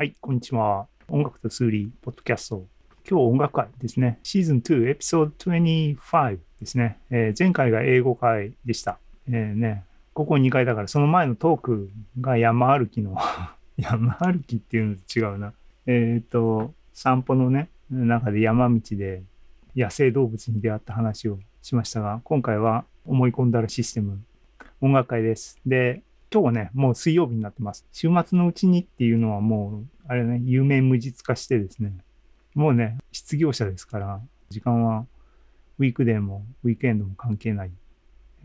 はい、こんにちは。音楽と数理、ポッドキャスト。今日音楽会ですね。シーズン2、エピソード25ですね。えー前回が英語会でした。えーね、ここ2回だから、その前のトークが山歩きの、山歩きっていうのと違うな。えっ、と、散歩のね、中で山道で野生動物に出会った話をしましたが、今回は思い込んだらシステム音楽会です。で、今日はね、もう水曜日になってます。週末のうちにっていうのはもう、あれね、有名無実化してですね、もうね、失業者ですから、時間はウィークデーもウィークエンドも関係ない。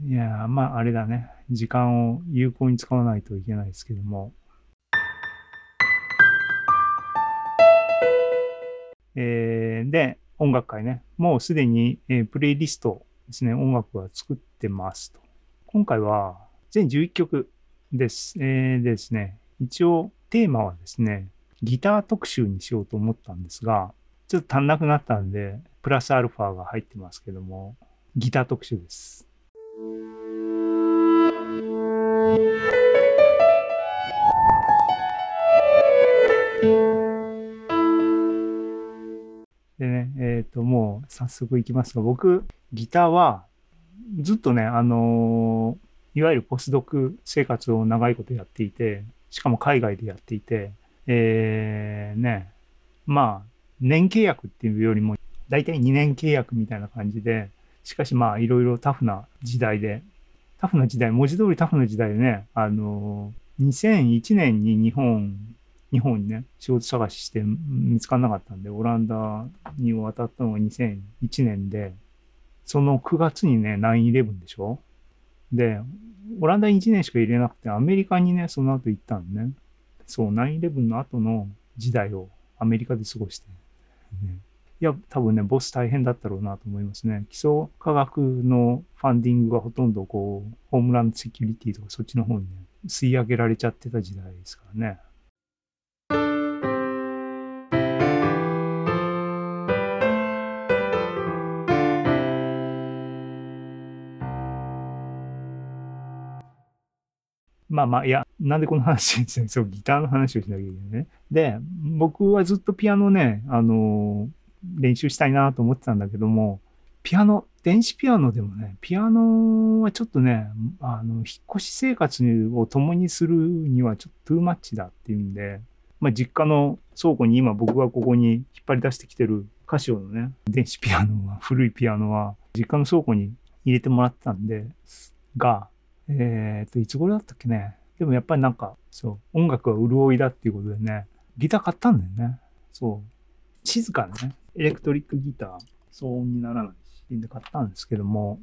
いやー、まああれだね、時間を有効に使わないといけないですけども。えーで、音楽会ね、もうすでに、えープレイリストですね、音楽は作ってますと。今回は全11曲です。えーですね、一応テーマはですね、ギター特集にしようと思ったんですが、ちょっと足んなくなったんで、プラスアルファが入ってますけども、ギター特集です。でね、えっ、と、もう早速いきますが、僕、ギターはずっとね、あのーいわゆるポスドク生活を長いことやっていて、しかも海外でやっていて、えー、ね、まあ、年契約っていうよりも、だいたい2年契約みたいな感じで、しかしまあ、いろいろタフな時代で、タフな時代、文字通りタフな時代でね、あの2001年に日本、日本にね、仕事探しして見つからなかったんで、オランダに渡ったのが2001年で、その9月にね、9-11でしょで、オランダに1年しか入れなくて、アメリカにね、その後行ったんね。そう、9-11の後の時代をアメリカで過ごして。ね、いや、多分ね、ボス大変だったろうなと思いますね。基礎科学のファンディングがほとんどこう、ホームランセキュリティとかそっちの方にね、吸い上げられちゃってた時代ですからね。まあまあ、いや、なんでこの話ですね、そう、ギターの話をしなきゃいけないね。で、僕はずっとピアノね、あの練習したいなと思ってたんだけども、ピアノ、電子ピアノでもね、ピアノはちょっとね、あの、引っ越し生活を共にするにはちょっとトゥーマッチだっていうんで、まあ実家の倉庫に今僕がここに引っ張り出してきてるカシオのね、電子ピアノは、古いピアノは、実家の倉庫に入れてもらってたんで、が、えっ、と、いつ頃だったっけね。でもやっぱりなんか、そう、音楽は潤いだっていうことでね、ギター買ったんだよね。そう。静かなね、エレクトリックギター、騒音にならないし、で買ったんですけども、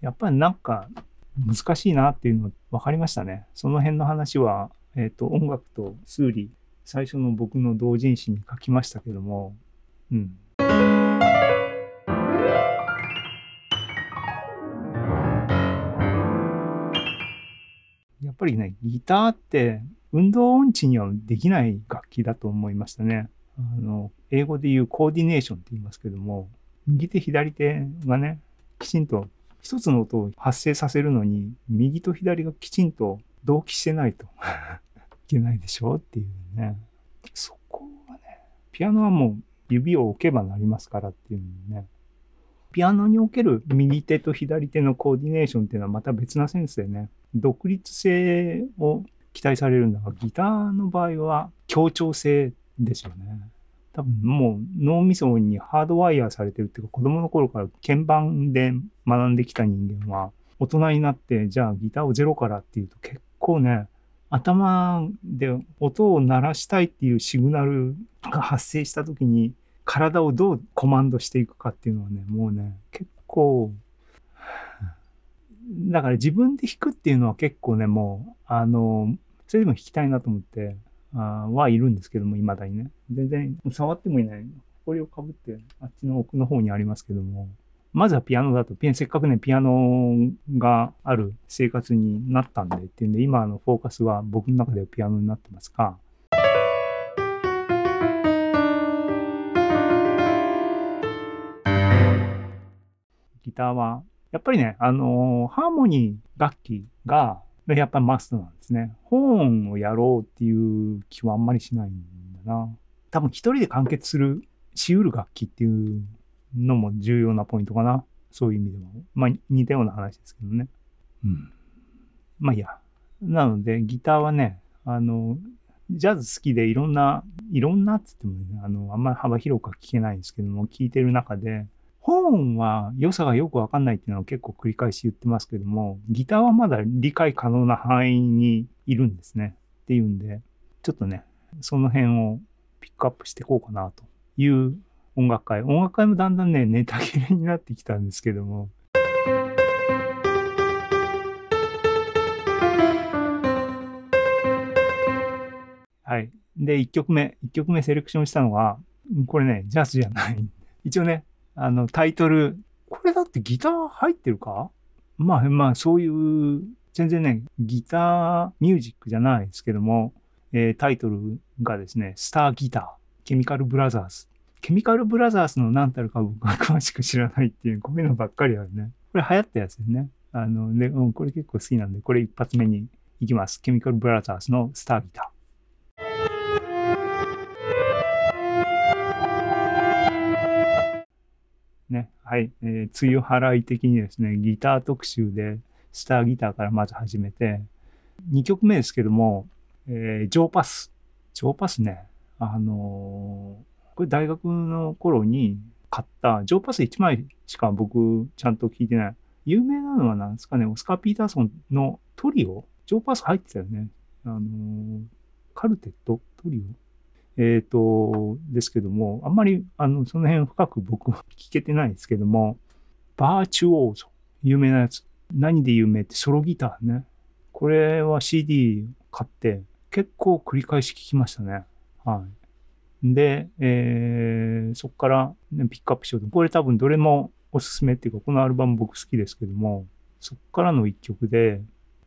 やっぱりなんか難しいなっていうの分かりましたね。その辺の話は、えっ、と、音楽と数理、最初の僕の同人誌に書きましたけども、うん。っぱりね、ギターって運動音痴にはできない楽器だと思いましたね。あの、英語で言うコーディネーションって言いますけども、右手左手がね、きちんと一つの音を発生させるのに、右と左がきちんと同期してないといけないでしょうっていうね。そこはね、ピアノはもう指を置けばなりますからっていうのね。ピアノにおける右手と左手のコーディネーションっていうのはまた別なセンスでね、独立性を期待されるんだが、ギターの場合は協調性ですよね。多分もう脳みそにハードワイヤーされてるっていうか、子供の頃から鍵盤で学んできた人間は、大人になって、じゃあギターをゼロからっていうと結構ね、頭で音を鳴らしたいっていうシグナルが発生した時に、体をどうコマンドしていくかっていうのはね、もうね、結構、だから自分で弾くっていうのは結構ね、もう、あの、それでも弾きたいなと思って、あはいるんですけども、未だにね。全然触ってもいない。これをかぶって、あっちの奥の方にありますけども。まずはピアノだと、ピアせっかくね、ピアノがある生活になったんでっていうんで、今のフォーカスは僕の中ではピアノになってますが、ギターは、やっぱりね、あのーハーモニー楽器が、やっぱりマストなんですね。ホーンをやろうっていう気はあんまりしないんだな。多分一人で完結する、しうる楽器っていうのも重要なポイントかな。そういう意味でも。まあ似たような話ですけどね。うん。まあいいや。なので、ギターはね、あの、ジャズ好きでいろんな、いろんなっつってもね、あの、あんまり幅広くは聞けないんですけども、聞いてる中で、本は良さがよくわかんないっていうのを結構繰り返し言ってますけども、ギターはまだ理解可能な範囲にいるんですね。っていうんで、ちょっとね、その辺をピックアップしていこうかなという音楽会。音楽会もだんだんね、ネタ切れになってきたんですけども、はい。で、1曲目、1曲目セレクションしたのが、これね、ジャズじゃない。一応ね、あの、タイトル、これだってギター入ってるか？まあまあ、そういう、全然ね、ギターミュージックじゃないですけども、えータイトルがですね、 Star Guitar、ケミカルブラザーズ。ケミカルブラザーズの何たるか僕は詳しく知らないっていう、こういうのばっかりあるね。これ流行ったやつですね。あの、で、うん、これ結構好きなんで、これ一発目に行きます。ケミカルブラザーズの Star Guitar。はい、えー、梅雨払い的にですね、ギター特集で、スターギターからまず始めて、2曲目ですけども、えージョーパス。ジョーパスね、あのーこれ大学の頃に買った、ジョーパス1枚しか僕ちゃんと聞いてない。有名なのは何ですかね、オスカー・ピーターソンのトリオジョーパス入ってたよね。あのーカルテットトリオえっ、と、ですけども、あんまり、あの、その辺深く僕は聞けてないですけども、バーチュオーゾ、有名なやつ。何で有名ってソロギターね。これは CD 買って、結構繰り返し聞きましたね。はい。で、えー、そこから、ね、ピックアップしようと。これ多分どれもおすすめっていうか、このアルバム僕好きですけども、そこからの一曲で、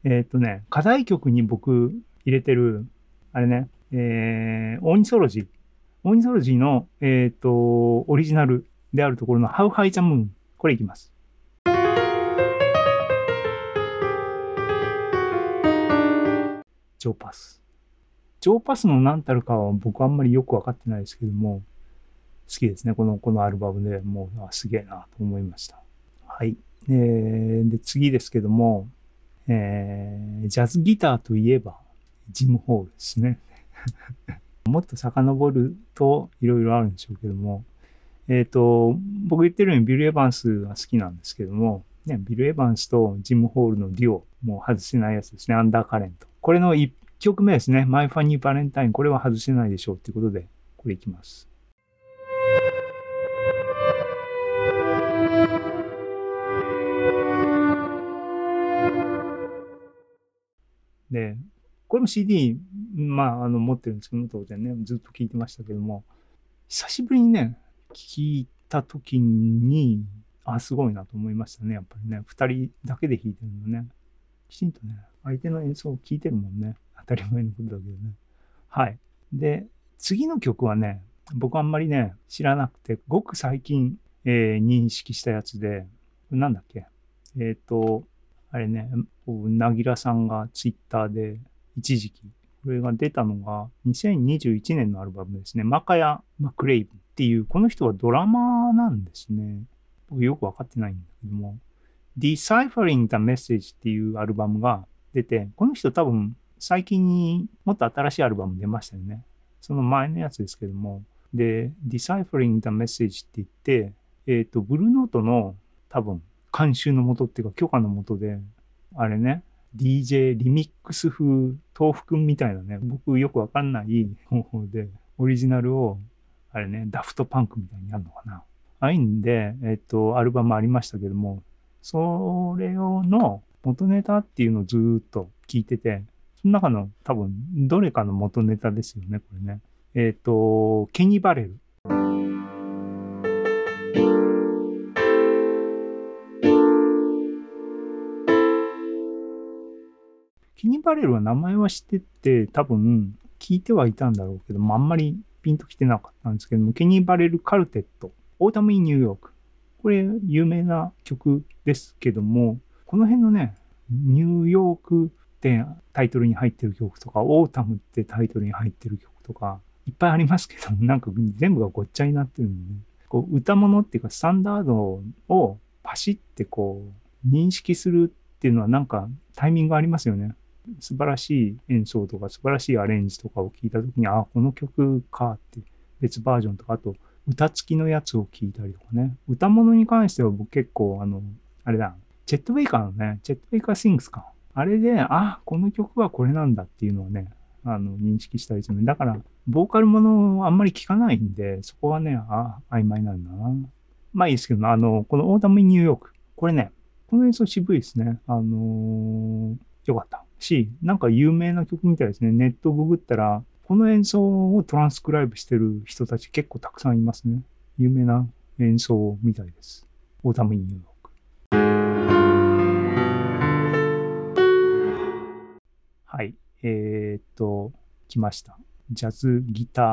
えっ、とね、課題曲に僕入れてる、あれね、えー、オーニソロジー。オーニソロジーの、えっ、と、オリジナルであるところの How High the Moon。これいきます。ジョーパス。ジョーパスの何たるかは僕あんまりよくわかってないですけども、好きですね。この、このアルバムでもう、あすげえなと思いました。はい。えー、で、次ですけども、えー、ジャズギターといえば、ジム・ホールですね。もっと遡るといろいろあるんでしょうけども、えっ、と、僕言ってるようにビル・エヴァンスが好きなんですけども、ね、ビル・エヴァンスとジム・ホールのデュオ、もう外せないやつですね、アンダーカレント。これの1曲目ですね、マイ・ファニー・バレンタイン、これは外せないでしょうっていうことで、これいきます。で、これも CD、まあ、あの、持ってるんですけど、当然ね、ずっと聴いてましたけども、久しぶりにね、聴いた時に、あ、すごいなと思いましたね、やっぱりね。二人だけで弾いてるのね。きちんとね、相手の演奏を聴いてるもんね。当たり前のことだけどね。はい。で、次の曲はね、僕あんまりね、知らなくて、ごく最近、えー認識したやつで、なんだっけ？えっ、と、あれね、なぎらさんがツイッターで一時期、これが出たのが2021年のアルバムですね。マカヤ・マクレイブっていう、この人はドラマなんですね。僕よくわかってないんだけども、Deciphering the Message っていうアルバムが出て、この人多分最近にもっと新しいアルバム出ましたよね。その前のやつですけども、で、Deciphering the Message って言って、えっ、と、ブルーノートの多分監修のもとっていうか許可のもとで、あれね、DJ リミックス風豆腐くんみたいなね、僕よくわかんない方法で、オリジナルを、あれね、ダフトパンクみたいにやるのかな。ああいうんで、えっ、と、アルバムありましたけども、それをの元ネタっていうのをずっと聞いてて、その中の多分、どれかの元ネタですよね、これね。えっ、と、ケニー・バレル。ケニー・バレルは名前は知ってて、多分聞いてはいたんだろうけども、あんまりピンときてなかったんですけども、ケニー・バレル・カルテット、 Autumn in New York。これ、有名な曲ですけども、この辺のね、ニューヨークってタイトルに入ってる曲とか、 Autumn ってタイトルに入ってる曲とか、いっぱいありますけど、なんか全部がごっちゃになってるんで、ね、こう歌物っていうかスタンダードをパシってこう認識するっていうのはなんかタイミングありますよね。素晴らしい演奏とか素晴らしいアレンジとかを聞いた時に、ああ、この曲かって別バージョンとか、あと歌付きのやつを聞いたりとかね。歌物に関しては僕結構あの、あれだ、チェット・ベイカーのね、チェット・ベイカー・シングスか。あれで、ああ、この曲はこれなんだっていうのはね、あの、認識したりする。だから、ボーカルものをあんまり聞かないんで、そこはね、ああ、曖昧なんだな。まあいいですけど、あの、このオーダム・ニューヨーク。これね、この演奏渋いですね。あのー、よかった。し、なんか有名な曲みたいですね。ネットググったら、この演奏をトランスクライブしてる人たち結構たくさんいますね。有名な演奏みたいです。オーダム・イン・ニューヨーク。はい。えー、っと、来ました。ジャズ、ギター、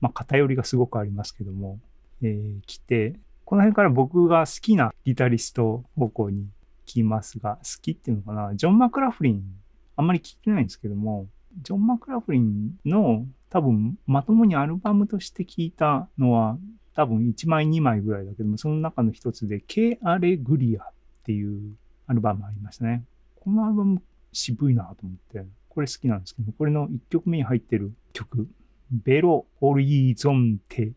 まあ、偏りがすごくありますけども、えー、来て、この辺から僕が好きなギタリスト方向に来ますが、好きっていうのかな、ジョン・マクラフリン、あんまり聞いてないんですけども、ジョン・マクラフリンの多分まともにアルバムとして聞いたのは多分1枚2枚ぐらいだけども、その中の一つで、 Que Alegría っていうアルバムありましたね。このアルバム渋いなと思って、これ好きなんですけど、これの1曲目に入ってる曲、ベロホリゾンテ、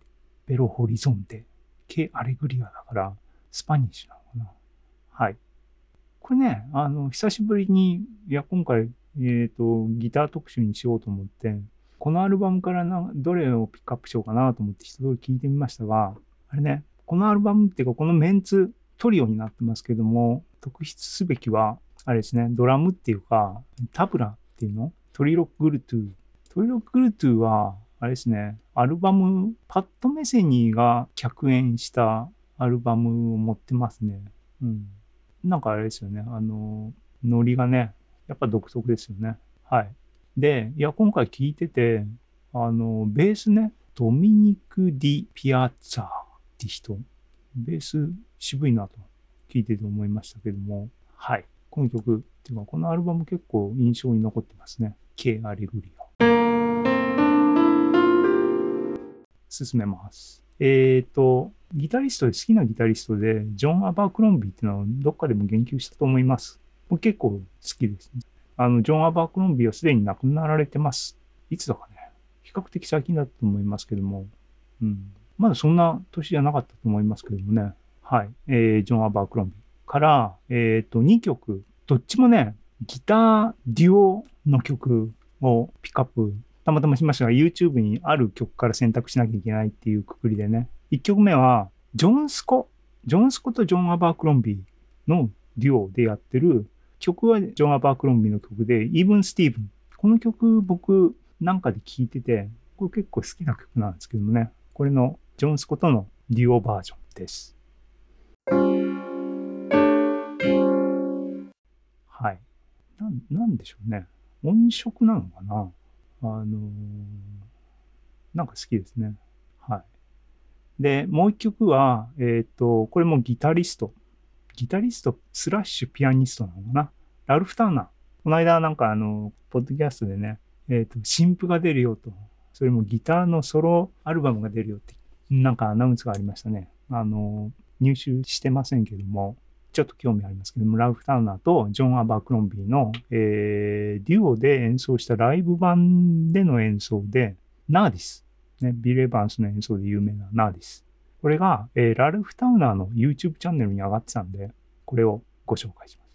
ベロホリゾンテ、 Que Alegría だから、スパニッシュなのかな？はい。これね、あの、久しぶりに、いや、今回、えっ、ー、と、ギター特集にしようと思って、このアルバムからなどれをピックアップしようかなと思って一通り聞いてみましたが、あれね、このアルバムっていうか、このメンツ、トリオになってますけども、特筆すべきは、あれですね、ドラムっていうか、タブラっていうの？トリロックグルトゥー。トリロックグルトゥーは、あれですね、アルバム、パッドメセニーが客演したアルバムを持ってますね。うん。なんかあれですよね、あの、ノリがね、やっぱ独特ですよね。はい。で、いや、今回聞いてて、あの、ベースね、ドミニク・ディ・ピアッツァって人、ベース渋いなと聞いてて思いましたけども、はい。この曲っていうか、このアルバム結構印象に残ってますね。K・ アレグリア。進めます。えっ、ー、と、ギタリストで好きなギタリストで、ジョン・アバークロンビーっていうのをどっかでも言及したと思います。結構好きですね。あの、ジョン・アバークロンビーはすでに亡くなられてます。いつだかね。比較的最近だと思いますけども。うん。まだそんな年じゃなかったと思いますけどもね。はい。えー、ジョン・アバークロンビーから、えっ、ー、と、2曲。どっちもね、ギターデュオの曲をピックアップたまたましましたが、YouTube にある曲から選択しなきゃいけないっていうくくりでね。1曲目は、ジョン・スコ。ジョン・スコとジョン・アバークロンビーのデュオでやってる曲はジョン・アバークロンビーの曲で、 Even Steven。この曲僕なんかで聴いてて、これ結構好きな曲なんですけどもね。これのジョン・スコとのデュオバージョンです。はい。な、なんでしょうね。音色なのかな？あのー、なんか好きですね。はい。で、もう一曲は、えっ、ー、と、これもギタリストギタリストスラッシュピアニストなのかなラルフ・ターナー。この間なんかあの、ポッドキャストでね、えっ、ー、と、新譜が出るよと。それもギターのソロアルバムが出るよって、なんかアナウンスがありましたね。あの、入手してませんけども、ちょっと興味ありますけども、ラルフ・ターナーとジョン・アバークロンビーの、えー、デュオで演奏したライブ版での演奏で、ナーディス。ね、ビル・エヴァンスの演奏で有名なナーディス。これが、えー、ラルフ・タウナーの YouTube チャンネルに上がってたんで、これをご紹介します。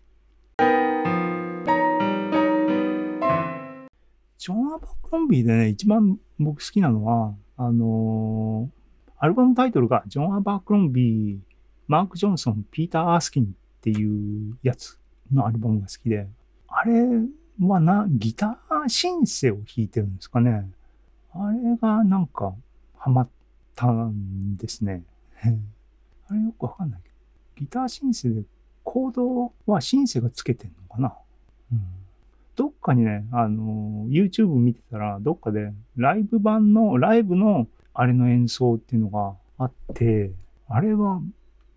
ジョン・アバコンビーでね、一番僕好きなのは、あのー、アルバムタイトルがジョン・アバークロンビー、マーク・ジョンソン、ピーター・アースキンっていうやつのアルバムが好きで、あれはな、ギターシンセを弾いてるんですかね。あれがなんかハマったんですね。あれよくわかんないけど。ギターシンセでコードはシンセがつけてんのかな、うん、どっかにね、あの、YouTube 見てたら、どっかでライブ版の、ライブのあれの演奏っていうのがあって、あれは、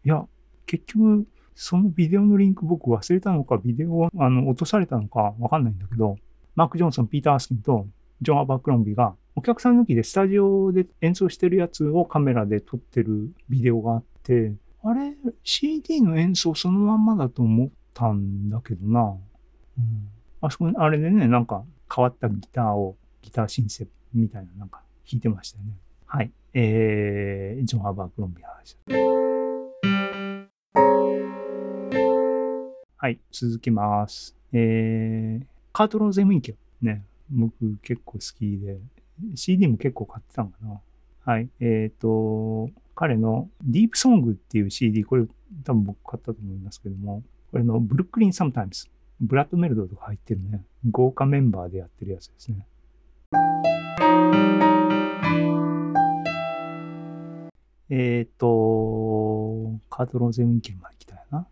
いや、結局、そのビデオのリンク僕忘れたのか、ビデオをあの落とされたのかわかんないんだけど、マーク・ジョンソン、ピーター・アスキンとジョン・アバークロンビがお客さん抜きでスタジオで演奏してるやつをカメラで撮ってるビデオがあって、あれ、CD の演奏そのまんまだと思ったんだけどな。うん、あそこ、あれでね、なんか変わったギターを、ギターシンセみたいななんか弾いてましたよね。はい。えー、ジョン・アバークロンビーの話はい、続きます。えー、カート・ローゼンウィンケルね、僕結構好きで、CD も結構買ってたのかな。はい。えっ、と、彼の Deep Song っていう CD、これ多分僕買ったと思いますけども、これの Brooklyn Sometimes、ブラッド・メルドーとか入ってるね、豪華メンバーでやってるやつですね。えっ、と、カート・ローゼムインケまで来たよな。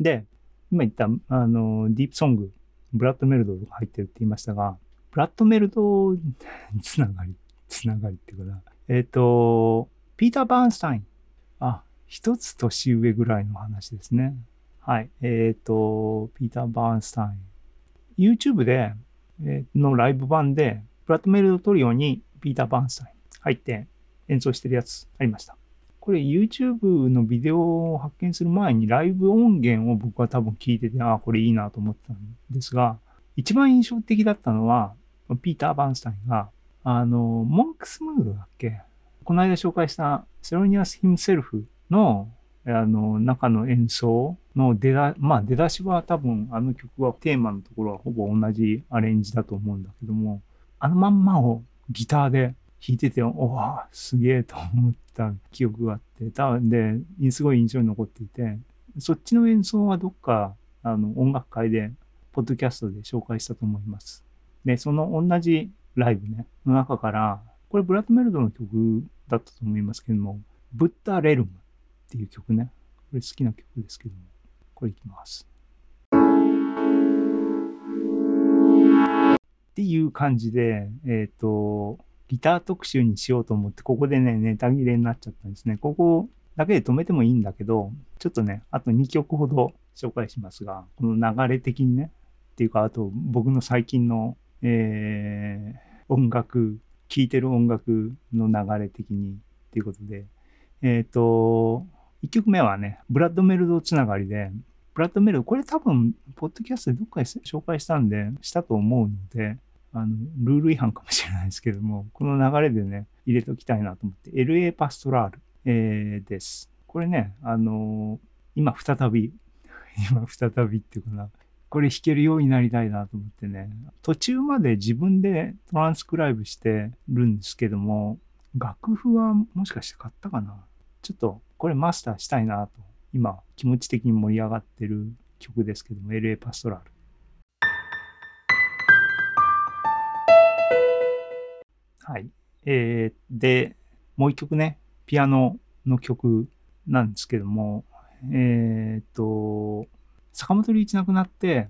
で、今言った、あの、ディープソング、ブラッド・メルドとか入ってるって言いましたが、ブラッド・メルドつながり、つながりっていうかな。えっ、と、ピーター・バーンスタイン。あ、一つ年上ぐらいの話ですね。はい。えっ、と、ピーター・バーンスタイン。YouTube で、えーのライブ版で、ブラッド・メルドトリオにピーター・バーンスタイン入って演奏してるやつありました。これ YouTube のビデオを発見する前にライブ音源を僕は多分聞いてて、ああ、これいいなと思ったんですが、一番印象的だったのは、ピーター・バンスタインが、あの、モンクスムードだっけ？この間紹介したセロニアス・ヒムセルフの、あの、中の演奏の出だ、まあ出だしは多分あの曲はテーマのところはほぼ同じアレンジだと思うんだけども、あのまんまをギターで弾いてて、おわ、すげえと思った記憶があって、多分で、すごい印象に残っていて、そっちの演奏はどっか、あの、音楽会で、ポッドキャストで紹介したと思います。で、その同じライブね、の中から、これブラッドメルドの曲だったと思いますけども、ブッダ・レルムっていう曲ね。これ好きな曲ですけども、これいきます。っていう感じで、えっ、と、ギター特集にしようと思って、ここでね、ネタ切れになっちゃったんですね。ここだけで止めてもいいんだけど、ちょっとね、あと2曲ほど紹介しますが、この流れ的にね、っていうか、あと僕の最近の、えー、音楽、聴いてる音楽の流れ的にっていうことで、えっ、と、1曲目はね、ブラッドメルドつながりで、ブラッドメルド、これ多分、ポッドキャストでどっかで紹介したんで、したと思うので、あの、ルール違反かもしれないですけども、この流れでね、入れときたいなと思って、LA パストラール、えーです。これね、あのー今再び、今再びっていうかな、これ弾けるようになりたいなと思ってね、途中まで自分でトランスクライブしてるんですけども、楽譜はもしかして買ったかな？ちょっとこれマスターしたいなと、今気持ち的に盛り上がってる曲ですけども、LA パストラール。はい。えー、で、もう一曲ね、ピアノの曲なんですけども、えっ、と、坂本龍一亡くなって、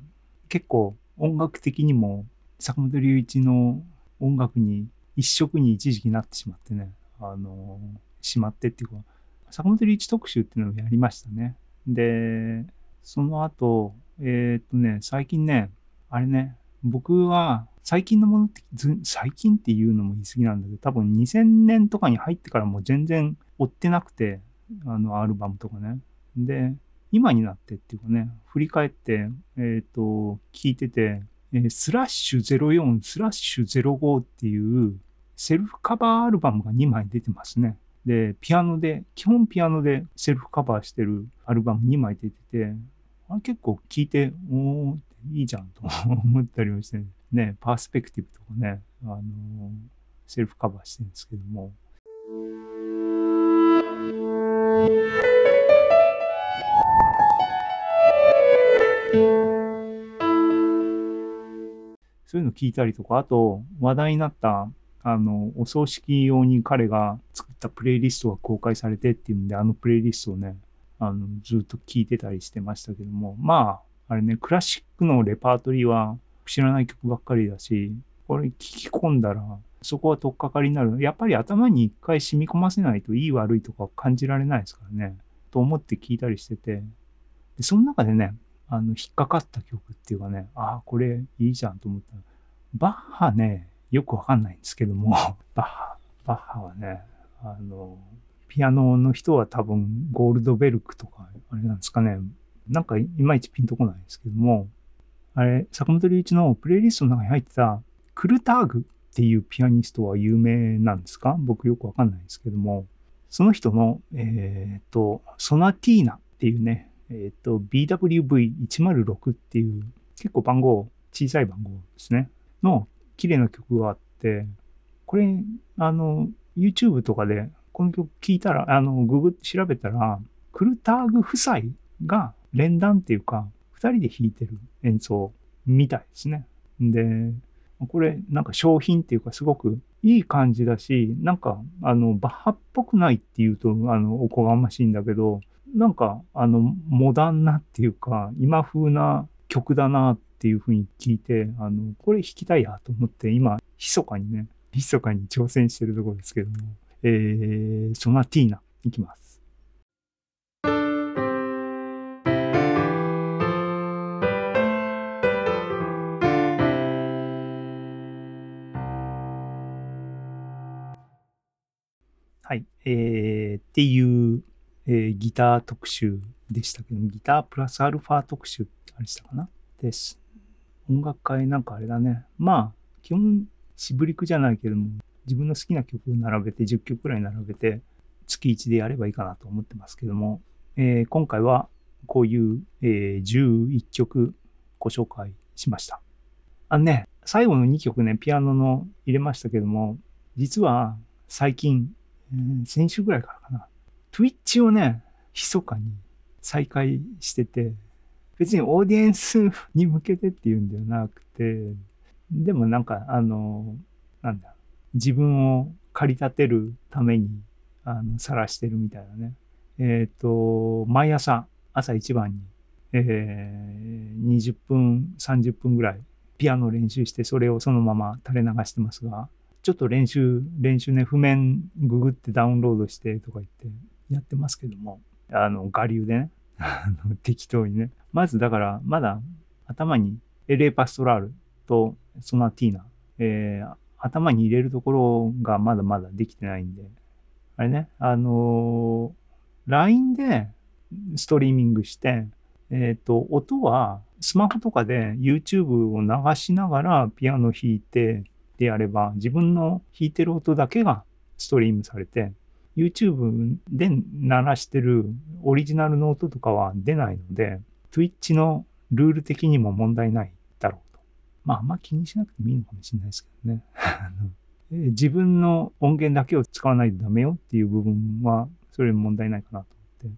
結構音楽的にも坂本龍一の音楽に一色に一時期なってしまってね、あの、しまってっていうか、坂本龍一特集っていうのをやりましたね。で、その後、えっ、とね、最近ね、あれね、僕は最近のものって、最近っていうのも言い過ぎなんだけど、多分2000年とかに入ってからもう全然追ってなくて、あの、アルバムとかね。で、今になってっていうかね、振り返って、えっ、と、聞いてて、えースラッシュ04、スラッシュ05っていうセルフカバーアルバムが2枚出てますね。で、ピアノで、基本ピアノでセルフカバーしてるアルバム2枚出てて、あれ結構聞いて、おー、いいじゃんと思ったりもして、ね、ねパースペクティブとかね、あのーセルフカバーしてるんですけども。そういうの聞いたりとか、あと話題になった、あの、お葬式用に彼が作ったプレイリストが公開されてっていうんで、あのプレイリストをね、あの、ずっと聞いてたりしてましたけども、まあ、あれね、クラシックのレパートリーは知らない曲ばっかりだし、これ聞き込んだら、そこは取っかかりになる。やっぱり頭に一回染み込ませないといい悪いとか感じられないですからね。と思って聞いたりしてて。で、その中でね、あの、引っかかった曲っていうかね、ああ、これいいじゃんと思った。バッハね、よくわかんないんですけども、バッハ、バッハはね、あの、ピアノの人は多分ゴールドベルクとか、あれなんですかね、なんかいまいちピンとこないんですけども、あれ、坂本龍一のプレイリストの中に入ってたクルターグっていうピアニストは有名なんですか？僕よくわかんないんですけども、その人の、えっ、ー、と、ソナティーナっていうね、えっ、ー、と、BWV106 っていう結構番号、小さい番号ですね、の綺麗な曲があって、これ、あの、YouTube とかでこの曲聴いたら、あの、ググって調べたら、クルターグ夫妻が連弾っていうか、二人で弾いてる演奏みたいですね。で、これなんか商品っていうかすごくいい感じだし、なんかあのバッハっぽくないっていうとあのおこがましいんだけど、なんかあのモダンなっていうか今風な曲だなっていうふうに聞いて、あのこれ弾きたいやと思って今密かにね、密かに挑戦してるところですけども、えー、ソナティーナいきます。はい。えー、っていう、えー、ギター特集でしたけどギタープラスアルファ特集ってあれしたかな？です。音楽会なんかあれだね。まあ、基本、しぶりくじゃないけども、自分の好きな曲を並べて、10曲くらい並べて、月1でやればいいかなと思ってますけども、えー、今回はこういう、えー、11曲ご紹介しました。あのね、最後の2曲ね、ピアノの入れましたけども、実は最近先週ぐらいからかな。Twitch をね、密かに再開してて、別にオーディエンスに向けてっていうんではなくて、でもなんか、あの、なんだ、自分を駆り立てるために、あの、晒してるみたいなね。えっ、ー、と、毎朝、朝一番に、えー、20分、30分ぐらい、ピアノ練習して、それをそのまま垂れ流してますが、ちょっと練習、練習ね、譜面ググってダウンロードしてとか言ってやってますけども、あの、我流でね、適当にね。まずだから、まだ頭にエレパストラールとソナティーナ、えー、頭に入れるところがまだまだできてないんで、あれね、あのー、LINE でストリーミングして、えっ、ー、と、音はスマホとかで YouTube を流しながらピアノ弾いて、であれば、自分の弾いてる音だけがストリームされて、YouTube で鳴らしてるオリジナルの音とかは出ないので、Twitch のルール的にも問題ないだろうと。まあ、あんま気にしなくてもいいのかもしれないですけどね。自分の音源だけを使わないとダメよっていう部分は、それ問題ないかなと思っ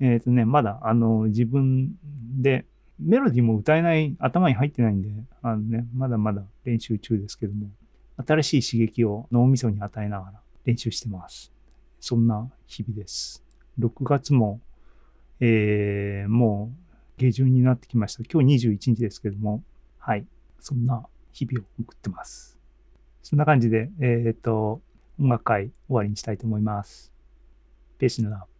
て。えっ、ー、とね、まだ、あの、自分でメロディーも歌えない、頭に入ってないんで、あのね、まだまだ練習中ですけども、新しい刺激を脳みそに与えながら練習してます。そんな日々です。6月も、えー、もう下旬になってきました。今日21日ですけども、はい、そんな日々を送ってます。そんな感じで、えっ、と、音楽会終わりにしたいと思います。ペースのラブ。